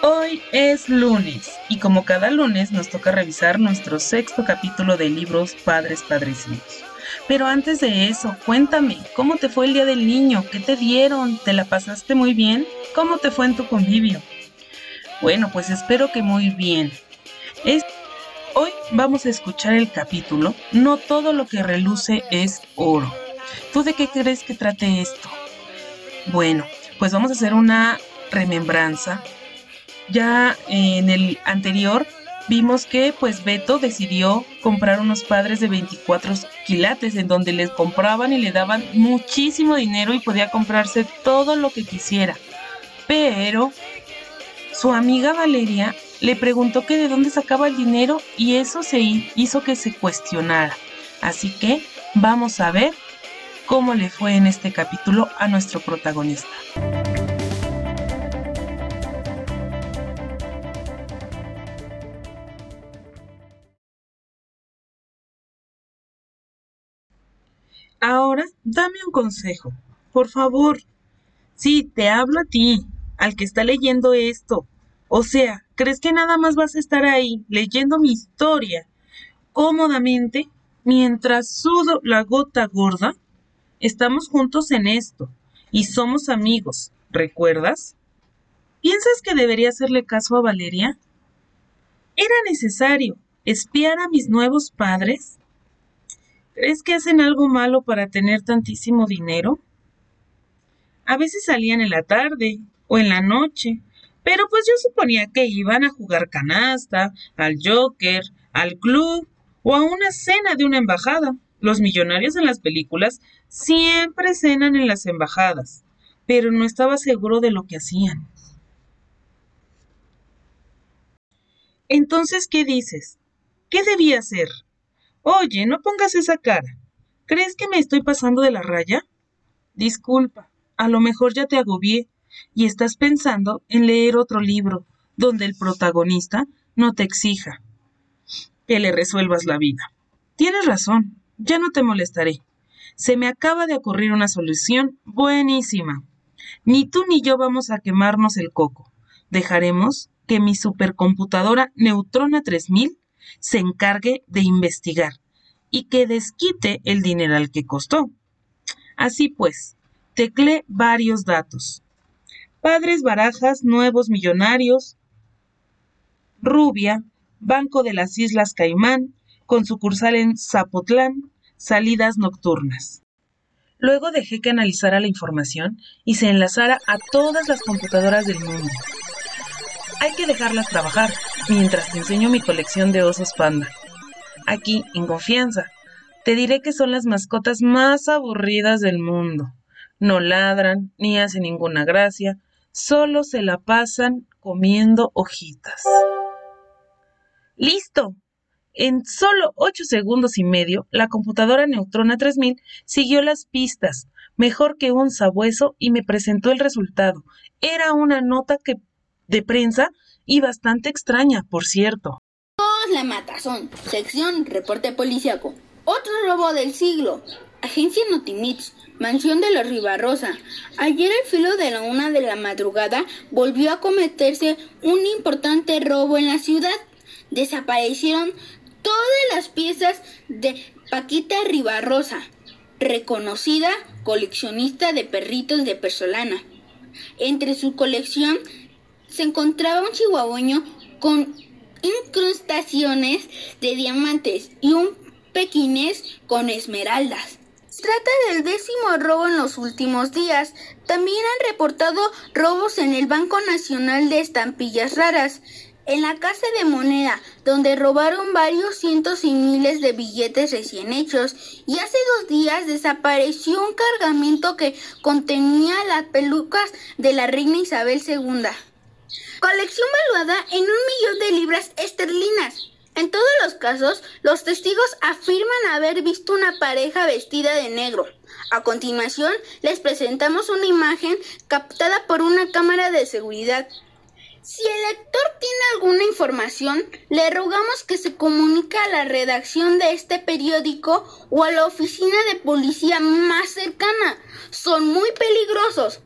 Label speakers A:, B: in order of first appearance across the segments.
A: Hoy es lunes y como cada lunes nos toca revisar nuestro sexto capítulo de libros Padres Padrecitos. Pero antes de eso, cuéntame, ¿cómo te fue el Día del Niño? ¿Qué te dieron? ¿Te la pasaste muy bien? ¿Cómo te fue en tu convivio? Bueno, pues espero que muy bien. Hoy vamos a escuchar el capítulo No todo lo que reluce es oro. ¿Tú de qué crees que trate esto? Bueno, pues vamos a hacer una remembranza. Ya en el anterior vimos que pues Beto decidió comprar unos padres de 24 quilates en donde les compraban y le daban muchísimo dinero y podía comprarse todo lo que quisiera. Pero su amiga Valeria le preguntó que de dónde sacaba el dinero y eso se hizo que se cuestionara. Así que vamos a ver cómo le fue en este capítulo a nuestro protagonista. Ahora, dame un consejo, por favor. Sí, te hablo a ti, al que está leyendo esto. O sea, ¿crees que nada más vas a estar ahí leyendo mi historia cómodamente mientras sudo la gota gorda? Estamos juntos en esto y somos amigos, ¿recuerdas? ¿Piensas que debería hacerle caso a Valeria? ¿Era necesario espiar a mis nuevos padres? ¿Crees que hacen algo malo para tener tantísimo dinero? A veces salían en la tarde o en la noche, pero pues yo suponía que iban a jugar canasta, al Joker, al club o a una cena de una embajada. Los millonarios en las películas siempre cenan en las embajadas, pero no estaba seguro de lo que hacían. Entonces, ¿qué dices? ¿Qué debía hacer? Oye, no pongas esa cara. ¿Crees que me estoy pasando de la raya? Disculpa, a lo mejor ya te agobié y estás pensando en leer otro libro donde el protagonista no te exija que le resuelvas la vida. Tienes razón, ya no te molestaré. Se me acaba de ocurrir una solución buenísima. Ni tú ni yo vamos a quemarnos el coco. Dejaremos que mi supercomputadora Neutrona 3000 se encargue de investigar y que desquite el dinero al que costó. Así pues, teclé varios datos. Padres Barajas, Nuevos Millonarios, Rubia, Banco de las Islas Caimán, con sucursal en Zapotlán, salidas nocturnas. Luego dejé que analizara la información y se enlazara a todas las computadoras del mundo. Hay que dejarlas trabajar mientras te enseño mi colección de osos panda. Aquí, en confianza, te diré que son las mascotas más aburridas del mundo. No ladran, ni hacen ninguna gracia, solo se la pasan comiendo hojitas. ¡Listo! En solo 8 segundos y medio, la computadora Neutrona 3000 siguió las pistas, mejor que un sabueso, y me presentó el resultado. Era una nota que de prensa y bastante extraña, por cierto.
B: Todos la matazón. Sección Reporte Policiaco. Otro robo del siglo. Agencia Notimits. Mansión de los Ribarrosa. Ayer al filo de la una de la madrugada volvió a cometerse un importante robo en la ciudad. Desaparecieron todas las piezas de Paquita Ribarrosa, reconocida coleccionista de perritos de Persolana. Entre su colección se encontraba un chihuahueño con incrustaciones de diamantes y un pequinés con esmeraldas. Se trata del décimo robo en los últimos días. También han reportado robos en el Banco Nacional de Estampillas Raras, en la Casa de Moneda, donde robaron varios cientos y miles de billetes recién hechos, y hace dos días desapareció un cargamento que contenía las pelucas de la reina Isabel II. Colección valuada en un millón de libras esterlinas. En todos los casos, los testigos afirman haber visto una pareja vestida de negro. A continuación, les presentamos una imagen captada por una cámara de seguridad. Si el lector tiene alguna información, le rogamos que se comunique a la redacción de este periódico o a la oficina de policía más cercana. Son muy peligrosos.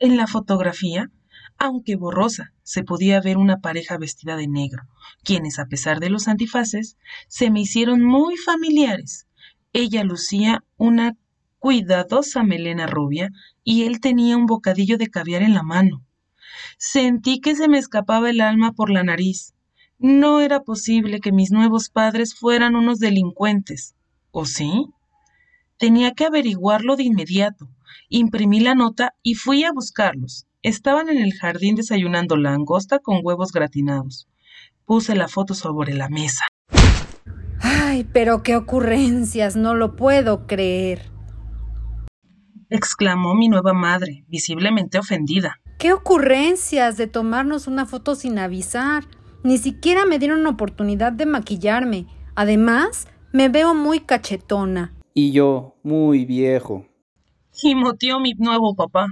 A: En la fotografía Aunque borrosa, se podía ver una pareja vestida de negro, quienes, a pesar de los antifaces, se me hicieron muy familiares. Ella lucía una cuidadosa melena rubia y él tenía un bocadillo de caviar en la mano. Sentí que se me escapaba el alma por la nariz. No era posible que mis nuevos padres fueran unos delincuentes. ¿O sí? Tenía que averiguarlo de inmediato. Imprimí la nota y fui a buscarlos. Estaban en el jardín desayunando langosta con huevos gratinados. Puse la foto sobre la mesa.
C: Ay, pero qué ocurrencias, no lo puedo creer.
A: exclamó mi nueva madre, visiblemente ofendida.
C: ¿Qué ocurrencias de tomarnos una foto sin avisar? Ni siquiera me dieron oportunidad de maquillarme. Además, me veo muy cachetona.
D: Y yo, muy viejo.
A: Gimoteó mi nuevo papá.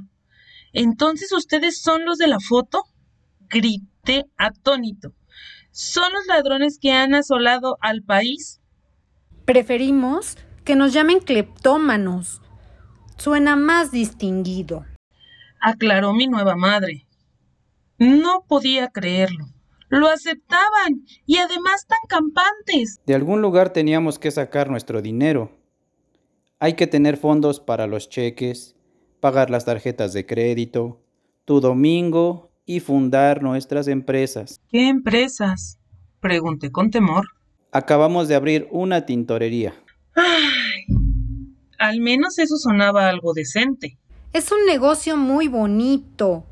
A: ¿Entonces ustedes son los de la foto? Grité atónito. ¿Son los ladrones que han asolado al país?
C: Preferimos que nos llamen cleptómanos. Suena más distinguido.
A: Aclaró mi nueva madre. No podía creerlo. Lo aceptaban y además tan campantes.
D: De algún lugar teníamos que sacar nuestro dinero. Hay que tener fondos para los cheques, pagar las tarjetas de crédito, tu domingo y fundar nuestras empresas.
A: ¿Qué empresas? Pregunté con temor.
D: Acabamos de abrir una tintorería.
A: Ay, al menos eso sonaba algo decente.
C: Es un negocio muy bonito,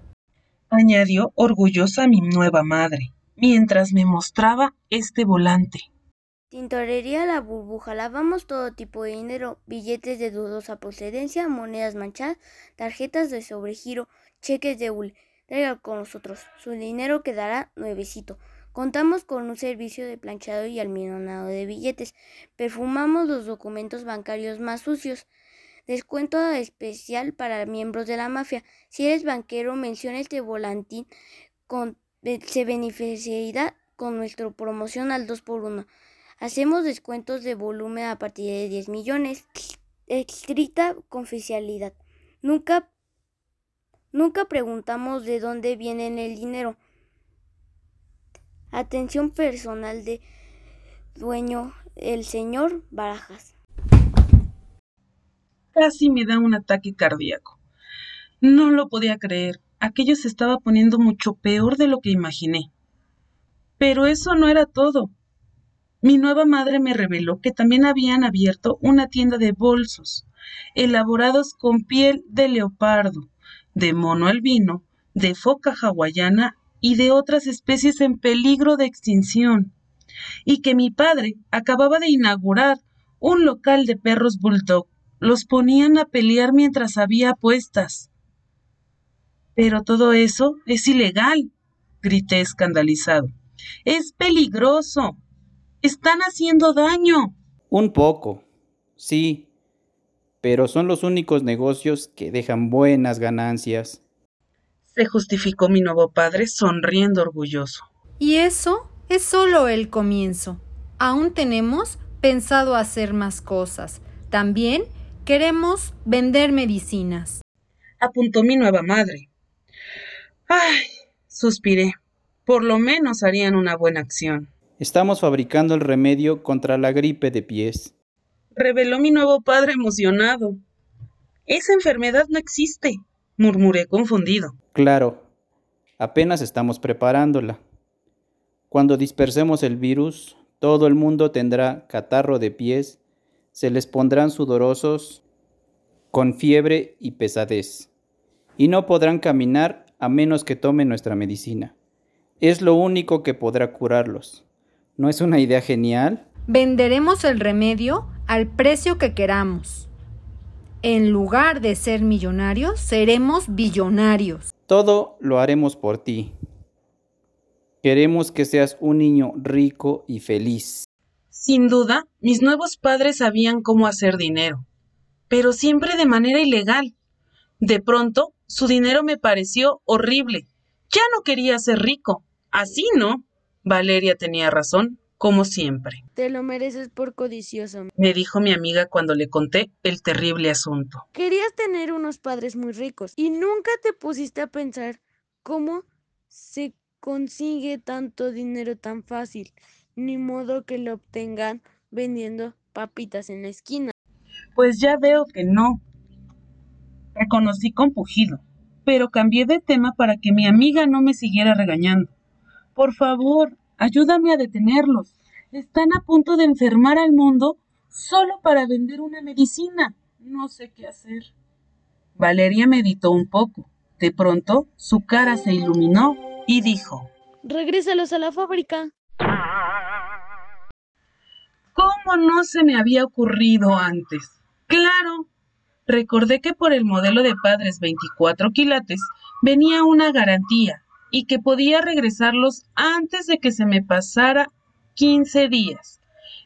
A: añadió orgullosa mi nueva madre mientras me mostraba este volante.
E: Tintorería La Burbuja. Lavamos todo tipo de dinero, billetes de dudosa procedencia, monedas manchadas, tarjetas de sobregiro, cheques de hule. Traiga con nosotros. Su dinero quedará nuevecito. Contamos con un servicio de planchado y almidonado de billetes. Perfumamos los documentos bancarios más sucios. Descuento especial para miembros de la mafia. Si eres banquero, menciona este volantín con se beneficiará con nuestra promoción al 2x1. Hacemos descuentos de volumen a partir de 10 millones. Estricta confidencialidad. Nunca, nunca preguntamos de dónde viene el dinero. Atención personal de dueño, el señor Barajas.
A: Casi me da un ataque cardíaco. No lo podía creer aquello se estaba poniendo mucho peor de lo que imaginé. Pero eso no era todo. Mi nueva madre me reveló que también habían abierto una tienda de bolsos, elaborados con piel de leopardo, de mono albino, de foca hawaiana y de otras especies en peligro de extinción, y que mi padre acababa de inaugurar un local de perros bulldog. Los ponían a pelear mientras había apuestas. Pero todo eso es ilegal, grité escandalizado. Es peligroso. Están haciendo daño.
D: Un poco, sí, pero son los únicos negocios que dejan buenas ganancias.
A: Se justificó mi nuevo padre sonriendo orgulloso.
C: Y eso es solo el comienzo. Aún tenemos pensado hacer más cosas. También queremos vender medicinas.
A: Apuntó mi nueva madre. Ay, suspiré. Por lo menos harían una buena acción.
D: Estamos fabricando el remedio contra la gripe de pies.
A: Reveló mi nuevo padre emocionado. Esa enfermedad no existe, murmuré confundido.
D: Claro, apenas estamos preparándola. Cuando dispersemos el virus, todo el mundo tendrá catarro de pies, se les pondrán sudorosos, con fiebre y pesadez, y no podrán caminar a menos que tomen nuestra medicina. Es lo único que podrá curarlos. ¿No es una idea genial?
C: Venderemos el remedio al precio que queramos. En lugar de ser millonarios, seremos billonarios.
D: Todo lo haremos por ti. Queremos que seas un niño rico y feliz.
A: Sin duda, mis nuevos padres sabían cómo hacer dinero, pero siempre de manera ilegal. De pronto, su dinero me pareció horrible. Ya no quería ser rico. Así no. Valeria tenía razón, como siempre.
E: Te lo mereces por codicioso,
A: me dijo mi amiga cuando le conté el terrible asunto.
E: Querías tener unos padres muy ricos y nunca te pusiste a pensar ¿Cómo se consigue tanto dinero tan fácil? Ni modo que lo obtengan vendiendo papitas en la esquina.
A: Pues ya veo que no. Reconocí con pujido, pero cambié de tema para que mi amiga no me siguiera regañando. Por favor, ayúdame a detenerlos. Están a punto de enfermar al mundo solo para vender una medicina. No sé qué hacer. Valeria meditó un poco. De pronto, su cara se iluminó y dijo,
E: Regrésalos a la fábrica.
A: ¿Cómo no se me había ocurrido antes? Claro. Recordé que por el modelo de padres 24 quilates venía una garantía y que podía regresarlos antes de que se me pasara 15 días.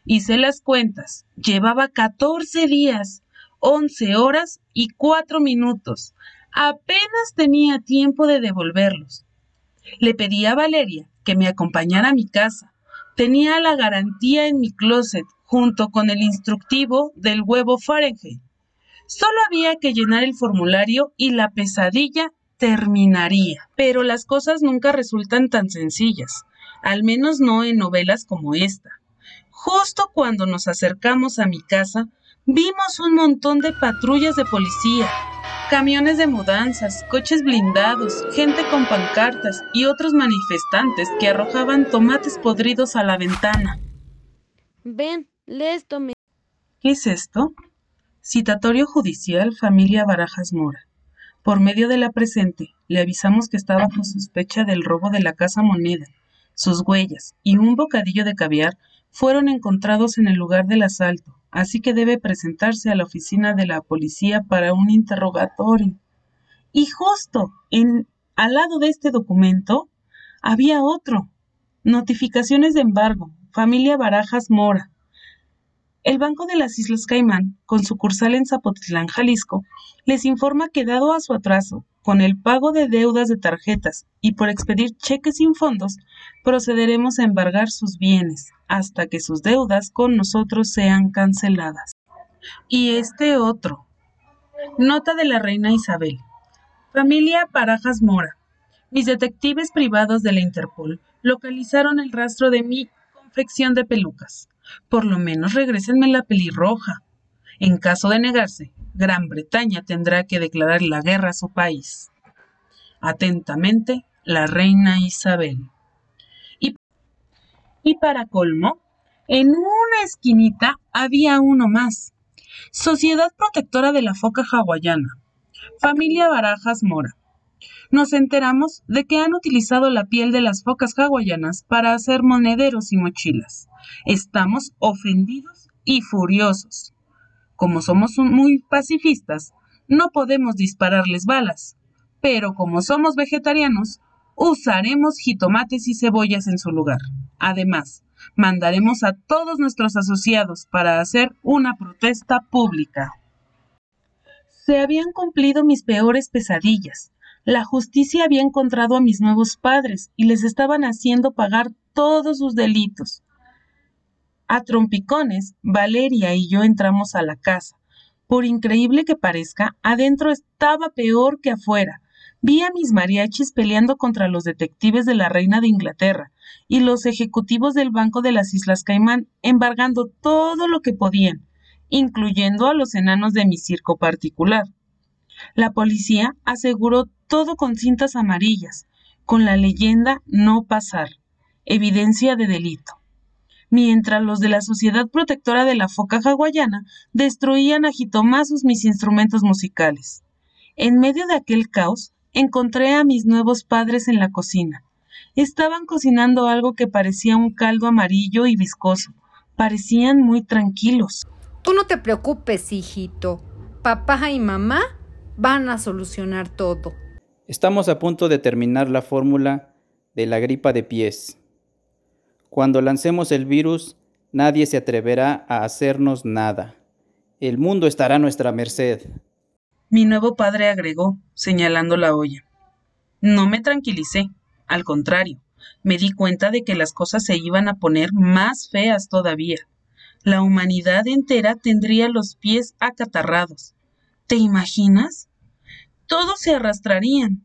A: Hice las cuentas. Llevaba 14 días, 11 horas y 4 minutos. Apenas tenía tiempo de devolverlos. Le pedí a Valeria que me acompañara a mi casa. Tenía la garantía en mi closet junto con el instructivo del huevo Fahrenheit. Solo había que llenar el formulario y la pesadilla terminaría. Pero las cosas nunca resultan tan sencillas, al menos no en novelas como esta. Justo cuando nos acercamos a mi casa, vimos un montón de patrullas de policía, camiones de mudanzas, coches blindados, gente con pancartas y otros manifestantes que arrojaban tomates podridos a la ventana.
E: Ven, lee esto. Me...
A: ¿Qué es esto? Citatorio judicial familia Barajas Mora. Por medio de la presente, le avisamos que está bajo sospecha del robo de la casa moneda. Sus huellas y un bocadillo de caviar fueron encontrados en el lugar del asalto así que debe presentarse a la oficina de la policía para un interrogatorio. Y justo en, al lado de este documento había otro. Notificaciones de embargo. Familia Barajas Mora. El Banco de las Islas Caimán, con sucursal en Zapotlán, Jalisco, les informa que dado a su atraso con el pago de deudas de tarjetas y por expedir cheques sin fondos, procederemos a embargar sus bienes hasta que sus deudas con nosotros sean canceladas. Y este otro. Nota de la reina Isabel. Familia Parajas Mora. Mis detectives privados de la Interpol localizaron el rastro de mi confección de pelucas. Por lo menos regrésenme la pelirroja. En caso de negarse, Gran Bretaña tendrá que declarar la guerra a su país. Atentamente, la reina Isabel. Y, y para colmo, en una esquinita había uno más. Sociedad Protectora de la Foca Hawaiana. Familia Barajas Mora. Nos enteramos de que han utilizado la piel de las focas hawaianas para hacer monederos y mochilas. Estamos ofendidos y furiosos. Como somos muy pacifistas, no podemos dispararles balas, pero como somos vegetarianos, usaremos jitomates y cebollas en su lugar. Además, mandaremos a todos nuestros asociados para hacer una protesta pública. Se habían cumplido mis peores pesadillas. La justicia había encontrado a mis nuevos padres y les estaban haciendo pagar todos sus delitos. A trompicones, Valeria y yo entramos a la casa. Por increíble que parezca, adentro estaba peor que afuera. Vi a mis mariachis peleando contra los detectives de la reina de Inglaterra y los ejecutivos del Banco de las Islas Caimán embargando todo lo que podían, incluyendo a los enanos de mi circo particular. La policía aseguró todo con cintas amarillas, con la leyenda no pasar, evidencia de delito mientras los de la Sociedad Protectora de la Foca Hawaiana destruían a jitomazos mis instrumentos musicales. En medio de aquel caos, encontré a mis nuevos padres en la cocina. Estaban cocinando algo que parecía un caldo amarillo y viscoso. Parecían muy tranquilos.
C: Tú no te preocupes, hijito. Papá y mamá van a solucionar todo.
D: Estamos a punto de terminar la fórmula de la gripa de pies. Cuando lancemos el virus, nadie se atreverá a hacernos nada. El mundo estará a nuestra merced.
A: Mi nuevo padre agregó, señalando la olla. No me tranquilicé, al contrario, me di cuenta de que las cosas se iban a poner más feas todavía. La humanidad entera tendría los pies acatarrados. ¿Te imaginas? Todos se arrastrarían.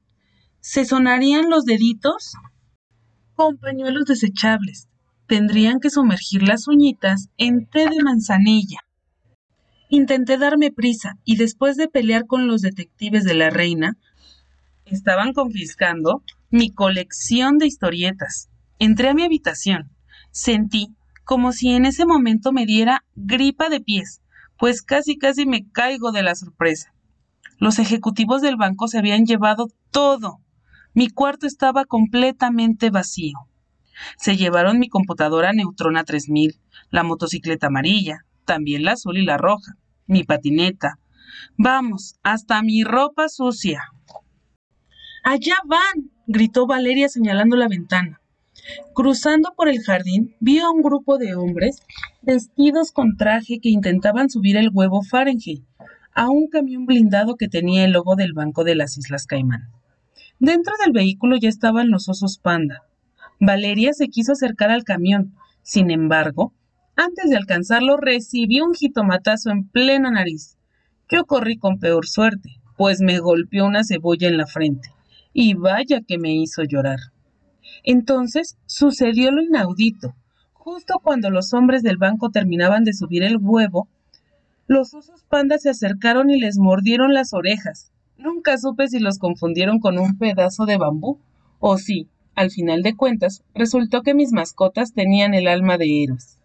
A: ¿Se sonarían los deditos? Con pañuelos desechables. Tendrían que sumergir las uñitas en té de manzanilla. Intenté darme prisa y después de pelear con los detectives de la reina, estaban confiscando mi colección de historietas. Entré a mi habitación. Sentí como si en ese momento me diera gripa de pies, pues casi casi me caigo de la sorpresa. Los ejecutivos del banco se habían llevado todo. Mi cuarto estaba completamente vacío. Se llevaron mi computadora Neutrona 3000, la motocicleta amarilla, también la azul y la roja, mi patineta. Vamos, hasta mi ropa sucia. Allá van, gritó Valeria señalando la ventana. Cruzando por el jardín, vi a un grupo de hombres vestidos con traje que intentaban subir el huevo Fahrenheit a un camión blindado que tenía el logo del Banco de las Islas Caimán. Dentro del vehículo ya estaban los osos panda. Valeria se quiso acercar al camión. Sin embargo, antes de alcanzarlo, recibió un jitomatazo en plena nariz. Yo corrí con peor suerte, pues me golpeó una cebolla en la frente. Y vaya que me hizo llorar. Entonces sucedió lo inaudito. Justo cuando los hombres del banco terminaban de subir el huevo, los osos pandas se acercaron y les mordieron las orejas. Nunca supe si los confundieron con un pedazo de bambú o si, al final de cuentas, resultó que mis mascotas tenían el alma de héroes.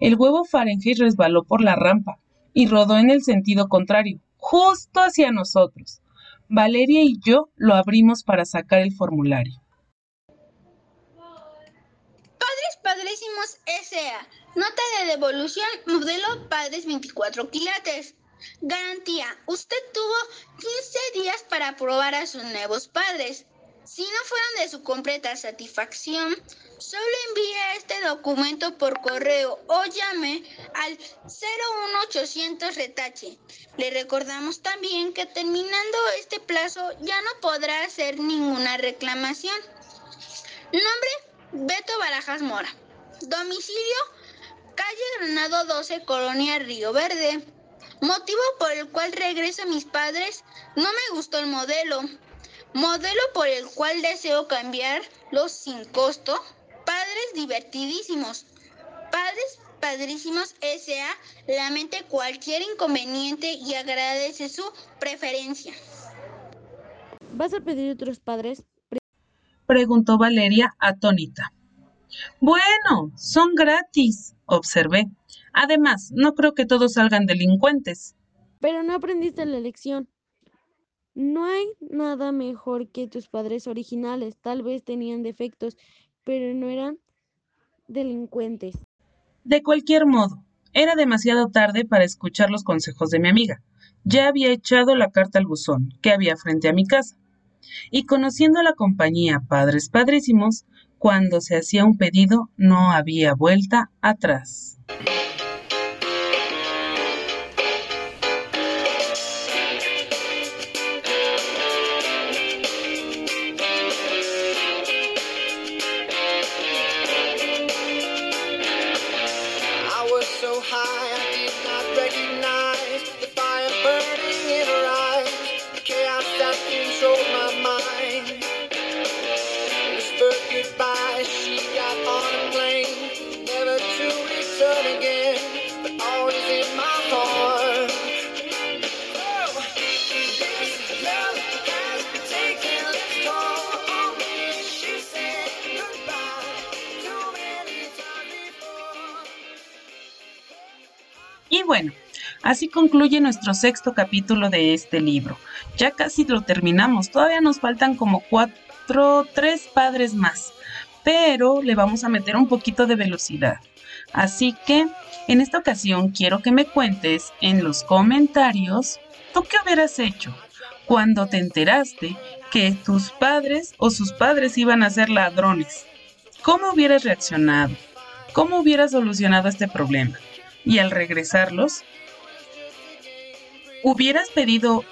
A: El huevo Fahrenheit resbaló por la rampa y rodó en el sentido contrario, justo hacia nosotros. Valeria y yo lo abrimos para sacar el formulario.
B: Padrísimos S.A. Nota de devolución, modelo Padres 24 quilates. Garantía, usted tuvo 15 días para probar a sus nuevos padres. Si no fueron de su completa satisfacción, solo envíe este documento por correo o llame al 01800 retache. Le recordamos también que terminando este plazo ya no podrá hacer ninguna reclamación. Nombre Beto Barajas Mora. Domicilio, calle Granado 12, Colonia Río Verde. Motivo por el cual regreso a mis padres, no me gustó el modelo. Modelo por el cual deseo cambiar los sin costo. Padres divertidísimos. Padres Padrísimos S.A. lamente cualquier inconveniente y agradece su preferencia.
E: ¿Vas a pedir otros padres?
A: preguntó Valeria atónita. Bueno, son gratis, observé. Además, no creo que todos salgan delincuentes.
E: Pero no aprendiste la lección. No hay nada mejor que tus padres originales. Tal vez tenían defectos, pero no eran delincuentes.
A: De cualquier modo, era demasiado tarde para escuchar los consejos de mi amiga. Ya había echado la carta al buzón que había frente a mi casa y conociendo la compañía Padres Padrísimos, cuando se hacía un pedido no había vuelta atrás. Concluye nuestro sexto capítulo de este libro. Ya casi lo terminamos, todavía nos faltan como cuatro, tres padres más, pero le vamos a meter un poquito de velocidad. Así que en esta ocasión quiero que me cuentes en los comentarios tú qué hubieras hecho cuando te enteraste que tus padres o sus padres iban a ser ladrones. ¿Cómo hubieras reaccionado? ¿Cómo hubieras solucionado este problema? y al regresarlos, hubieras pedido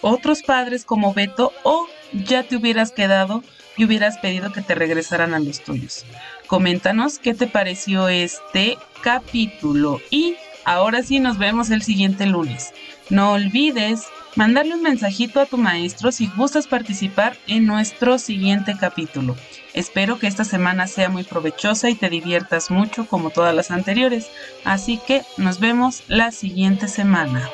A: otros padres como Beto o ya te hubieras quedado y hubieras pedido que te regresaran a los tuyos. Coméntanos qué te pareció este capítulo y ahora sí nos vemos el siguiente lunes. No olvides mandarle un mensajito a tu maestro si gustas participar en nuestro siguiente capítulo. Espero que esta semana sea muy provechosa y te diviertas mucho como todas las anteriores, así que nos vemos la siguiente semana.